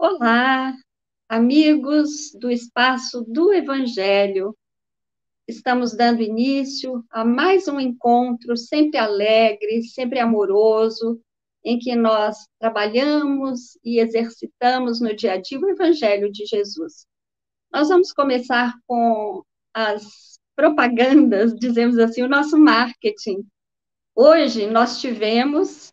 Olá, amigos do espaço do Evangelho. Estamos dando início a mais um encontro sempre alegre, sempre amoroso, em que nós trabalhamos e exercitamos no dia a dia o Evangelho de Jesus. Nós vamos começar com as propagandas, dizemos assim, o nosso marketing. Hoje nós tivemos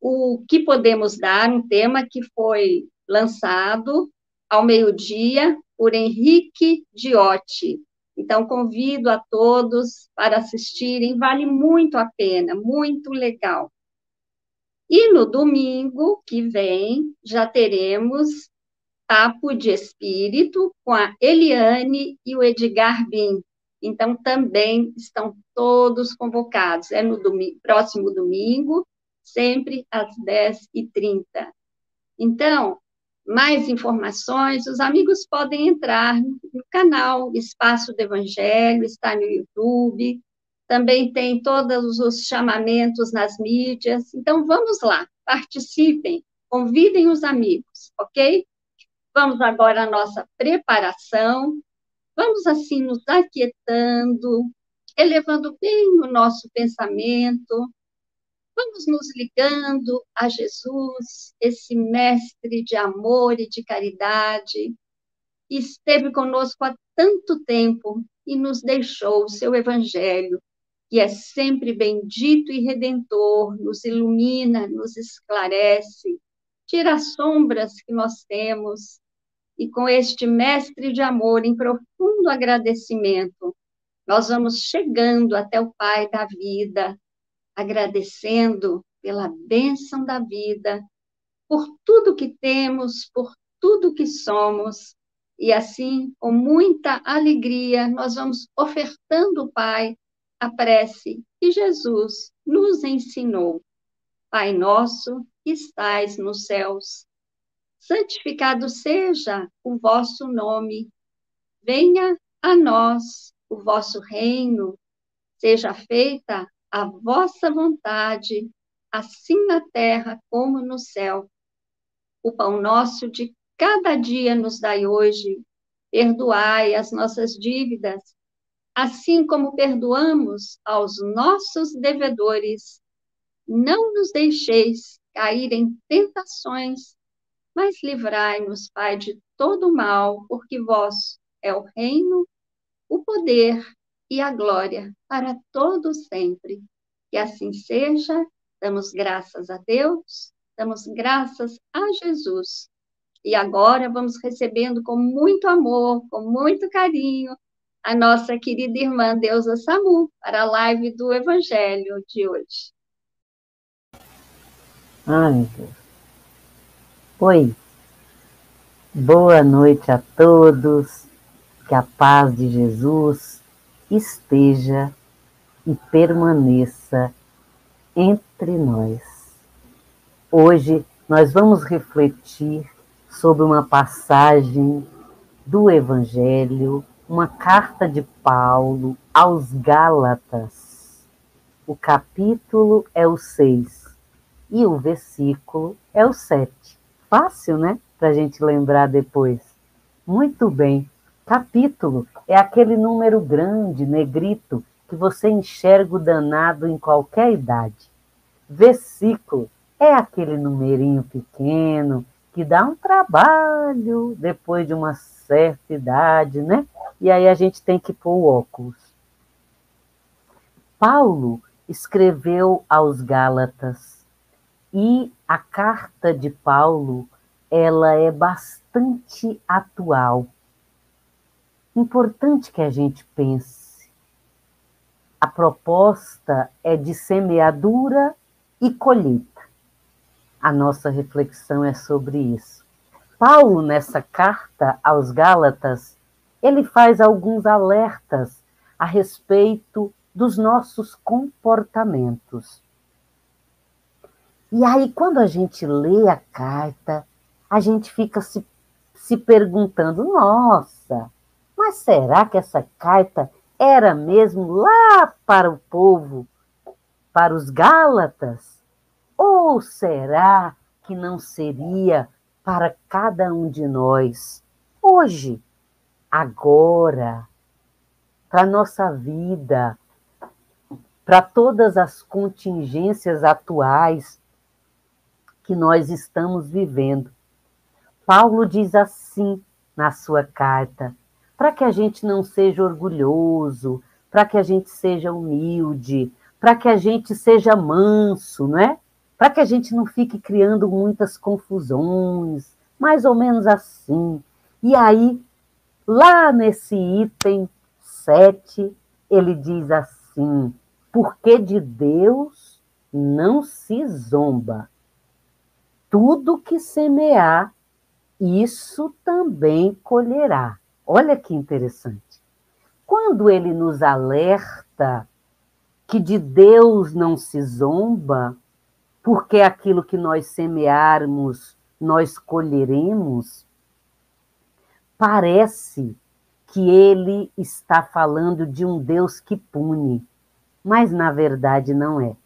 o que podemos dar, um tema que foi lançado ao meio-dia por Henrique Diotti. Então, convido a todos para assistirem, vale muito a pena, muito legal. E no domingo que vem, já teremos Papo de Espírito com a Eliane e o Edgar Bin. Então, também estão todos convocados. É no domingo, próximo domingo, sempre às 10h30. Então, mais informações, os amigos podem entrar no canal Espaço do Evangelho, está no YouTube, também tem todos os chamamentos nas mídias. Então, vamos lá, participem, convidem os amigos, ok? Vamos agora à nossa preparação. Vamos, assim, nos aquietando, elevando bem o nosso pensamento, Vamos nos ligando a Jesus, esse mestre de amor e de caridade, que esteve conosco há tanto tempo e nos deixou o seu evangelho, que é sempre bendito e redentor, nos ilumina, nos esclarece, tira as sombras que nós temos. E com este mestre de amor, em profundo agradecimento, nós vamos chegando até o Pai da vida, agradecendo pela bênção da vida, por tudo que temos, por tudo que somos, e assim, com muita alegria, nós vamos ofertando, Pai, a prece que Jesus nos ensinou. Pai nosso, que estais nos céus, santificado seja o vosso nome. Venha a nós o vosso reino. Seja feita a vossa vontade, assim na terra como no céu. O pão nosso de cada dia nos dai hoje. Perdoai as nossas dívidas, assim como perdoamos aos nossos devedores. Não nos deixeis cair em tentações, mas livrai-nos, Pai, de todo mal, porque vós é o reino, o poder e a glória para todos sempre. Que assim seja, damos graças a Deus, damos graças a Jesus. E agora vamos recebendo com muito amor, com muito carinho, a nossa querida irmã Deusa Samu para a live do Evangelho de hoje. Deus. Oi. Boa noite a todos. Que a paz de Jesus esteja e permaneça entre nós. Hoje nós vamos refletir sobre uma passagem do Evangelho, uma carta de Paulo aos Gálatas. O capítulo é o 6 e o versículo é o 7. Fácil, né? Para a gente lembrar depois. Muito bem. Capítulo é aquele número grande, negrito, que você enxerga o danado em qualquer idade. Versículo é aquele numerinho pequeno que dá um trabalho depois de uma certa idade, né? E aí a gente tem que pôr o óculos. Paulo escreveu aos Gálatas e a carta de Paulo ela é bastante atual importante que a gente pense. A proposta é de semeadura e colheita. A nossa reflexão é sobre isso. Paulo, nessa carta aos Gálatas, ele faz alguns alertas a respeito dos nossos comportamentos. E aí, quando a gente lê a carta, a gente fica se, se perguntando: nossa, mas será que essa carta era mesmo lá para o povo, para os Gálatas? Ou será que não seria para cada um de nós, hoje, agora, para a nossa vida, para todas as contingências atuais que nós estamos vivendo. Paulo diz assim na sua carta: para que a gente não seja orgulhoso, para que a gente seja humilde, para que a gente seja manso, não é? Para que a gente não fique criando muitas confusões, mais ou menos assim. E aí, lá nesse item 7, ele diz assim: porque de Deus não se zomba. Tudo que semear, isso também colherá. Olha que interessante. Quando ele nos alerta que de Deus não se zomba, porque aquilo que nós semearmos, nós colheremos, parece que ele está falando de um Deus que pune mas na verdade não é.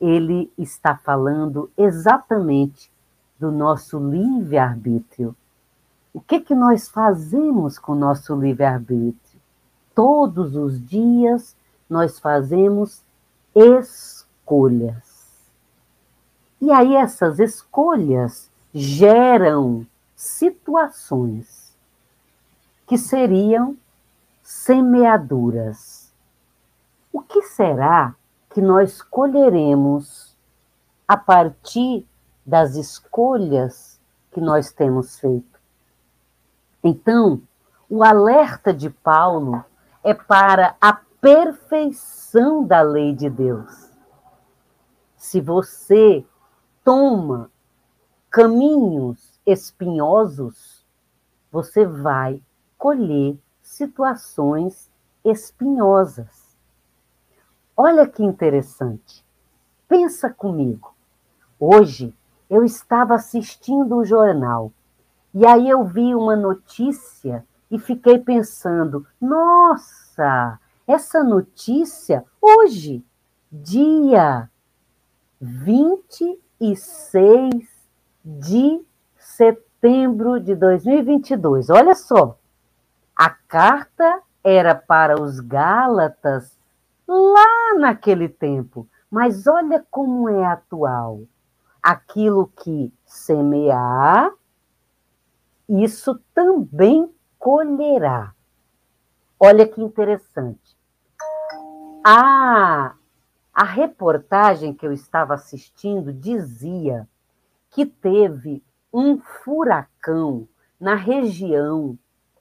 Ele está falando exatamente do nosso livre-arbítrio. O que, que nós fazemos com o nosso livre-arbítrio? Todos os dias nós fazemos escolhas. E aí essas escolhas geram situações que seriam semeaduras o que será que nós colheremos a partir das escolhas que nós temos feito? Então, o alerta de Paulo é para a perfeição da lei de Deus. Se você toma caminhos espinhosos, você vai colher situações espinhosas. Olha que interessante. Pensa comigo. Hoje eu estava assistindo o jornal e aí eu vi uma notícia e fiquei pensando: nossa, essa notícia hoje, dia 26 de setembro de 2022. Olha só, a carta era para os Gálatas lá naquele tempo. Mas olha como é atual. Aquilo que semear, isso também colherá. Olha que interessante. A, a reportagem que eu estava assistindo dizia que teve um furacão na região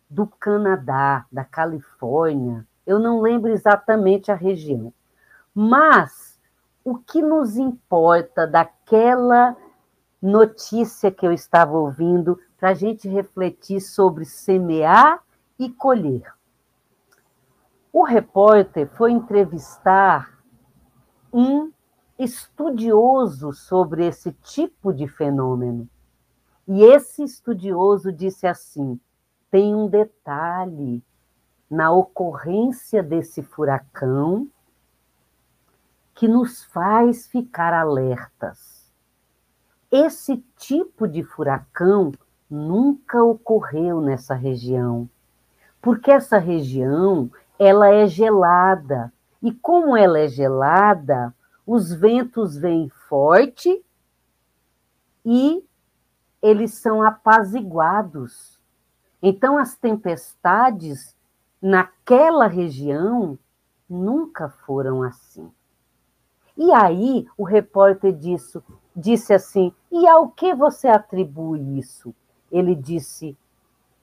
do Canadá, da Califórnia, eu não lembro exatamente a região. Mas o que nos importa daquela notícia que eu estava ouvindo para a gente refletir sobre semear e colher? O repórter foi entrevistar um estudioso sobre esse tipo de fenômeno. E esse estudioso disse assim: tem um detalhe na ocorrência desse furacão que nos faz ficar alertas. Esse tipo de furacão nunca ocorreu nessa região, porque essa região ela é gelada e como ela é gelada, os ventos vêm forte e eles são apaziguados. Então as tempestades naquela região nunca foram assim. E aí o repórter disse, disse assim: E ao que você atribui isso? Ele disse: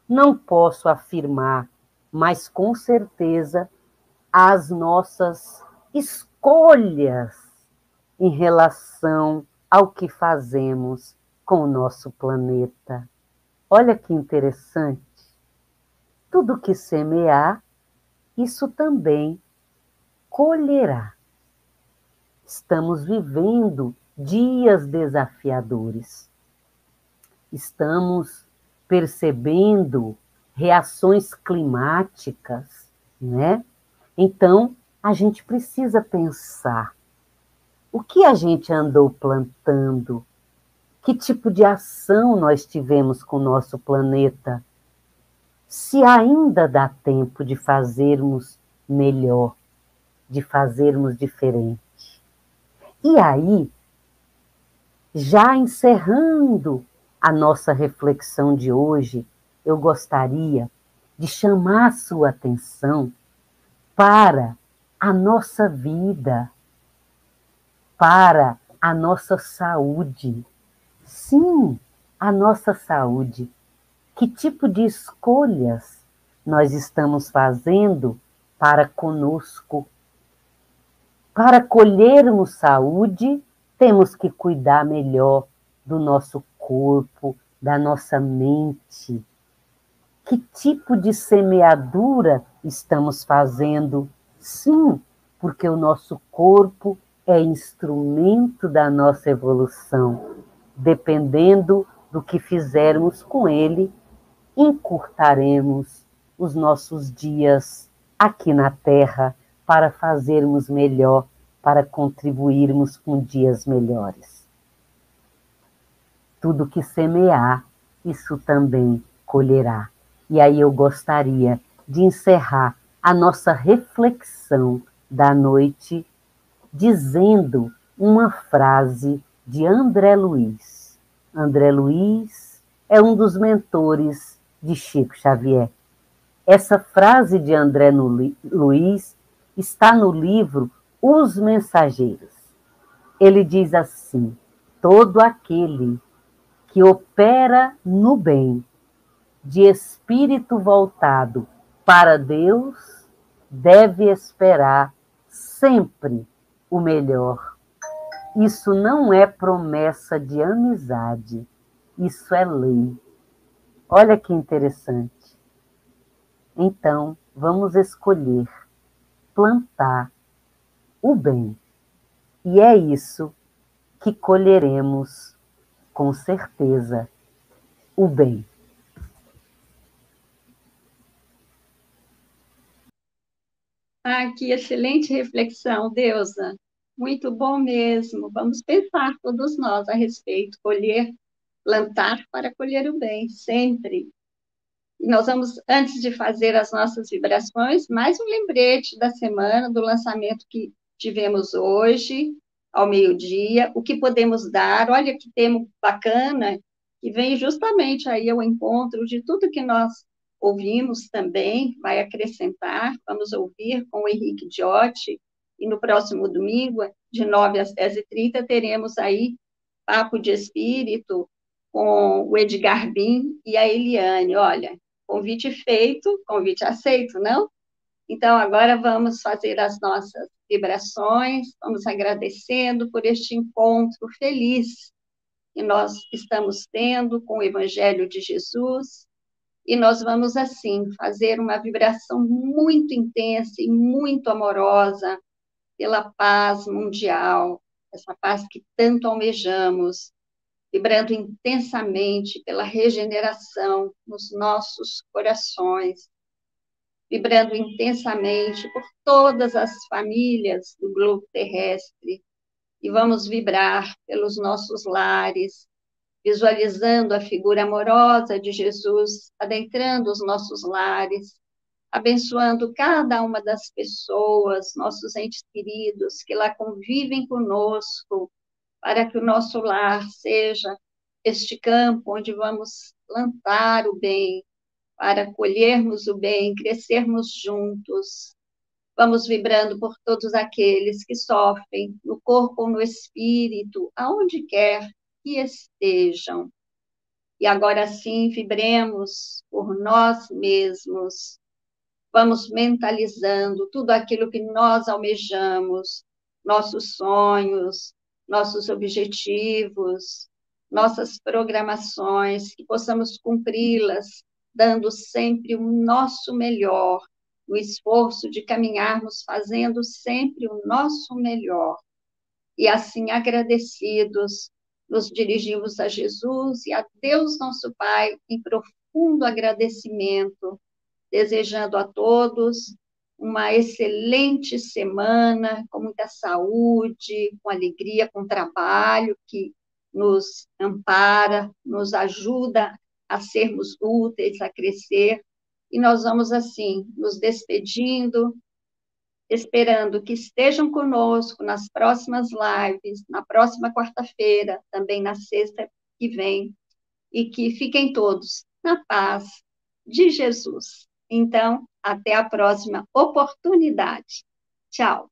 Não posso afirmar, mas com certeza as nossas escolhas em relação ao que fazemos com o nosso planeta. Olha que interessante. Tudo que semear, isso também colherá. Estamos vivendo dias desafiadores. Estamos percebendo reações climáticas, né? Então, a gente precisa pensar o que a gente andou plantando, Que tipo de ação nós tivemos com o nosso planeta? Se ainda dá tempo de fazermos melhor, de fazermos diferente. E aí, já encerrando a nossa reflexão de hoje, eu gostaria de chamar a sua atenção para a nossa vida, para a nossa saúde. Sim, a nossa saúde. Que tipo de escolhas nós estamos fazendo para conosco? Para colhermos saúde, temos que cuidar melhor do nosso corpo, da nossa mente. Que tipo de semeadura estamos fazendo? Sim, porque o nosso corpo é instrumento da nossa evolução. Dependendo do que fizermos com ele, encurtaremos os nossos dias aqui na Terra para fazermos melhor, para contribuirmos com dias melhores. Tudo que semear, isso também colherá. E aí eu gostaria de encerrar a nossa reflexão da noite dizendo uma frase de André Luiz. André Luiz é um dos mentores de Chico Xavier. Essa frase de André Luiz está no livro Os Mensageiros. Ele diz assim: todo aquele que opera no bem, de espírito voltado para Deus, deve esperar sempre o melhor. Isso não é promessa de amizade, isso é lei. Olha que interessante. Então, vamos escolher plantar o bem. E é isso que colheremos com certeza o bem. Ah, que excelente reflexão, Deusa. Muito bom mesmo. Vamos pensar todos nós a respeito, colher, plantar para colher o bem, sempre. E nós vamos, antes de fazer as nossas vibrações, mais um lembrete da semana, do lançamento que tivemos hoje, ao meio-dia, o que podemos dar. Olha que tema bacana, que vem justamente aí ao encontro de tudo que nós ouvimos também, vai acrescentar. Vamos ouvir com o Henrique Diotti, e no próximo domingo, de 9 às 10h30, teremos aí Papo de Espírito com o Edgar Bin e a Eliane. Olha, Convite feito, convite aceito, não? Então, agora vamos fazer as nossas vibrações, vamos agradecendo por este encontro feliz que nós estamos tendo com o Evangelho de Jesus. E nós vamos, assim, fazer uma vibração muito intensa e muito amorosa pela paz mundial, essa paz que tanto almejamos, vibrando intensamente pela regeneração nos nossos corações, vibrando intensamente por todas as famílias do globo terrestre, e vamos vibrar pelos nossos lares, visualizando a figura amorosa de Jesus adentrando os nossos lares, abençoando cada uma das pessoas, nossos entes queridos que lá convivem conosco, para que o nosso lar seja este campo onde vamos plantar o bem, para colhermos o bem, crescermos juntos. Vamos vibrando por todos aqueles que sofrem, no corpo ou no espírito, aonde quer que estejam. E agora sim, vibremos por nós mesmos. Vamos mentalizando tudo aquilo que nós almejamos, nossos sonhos, nossos objetivos, nossas programações, que possamos cumpri-las, dando sempre o nosso melhor, no esforço de caminharmos fazendo sempre o nosso melhor. E assim, agradecidos, nos dirigimos a Jesus e a Deus nosso Pai em profundo agradecimento, desejando a todos uma excelente semana, com muita saúde, com alegria, com trabalho, que nos ampara, nos ajuda a sermos úteis, a crescer. E nós vamos, assim, nos despedindo, esperando que estejam conosco nas próximas lives, na próxima quarta-feira, também na sexta que vem, e que fiquem todos na paz de Jesus. Então, até a próxima oportunidade. Tchau.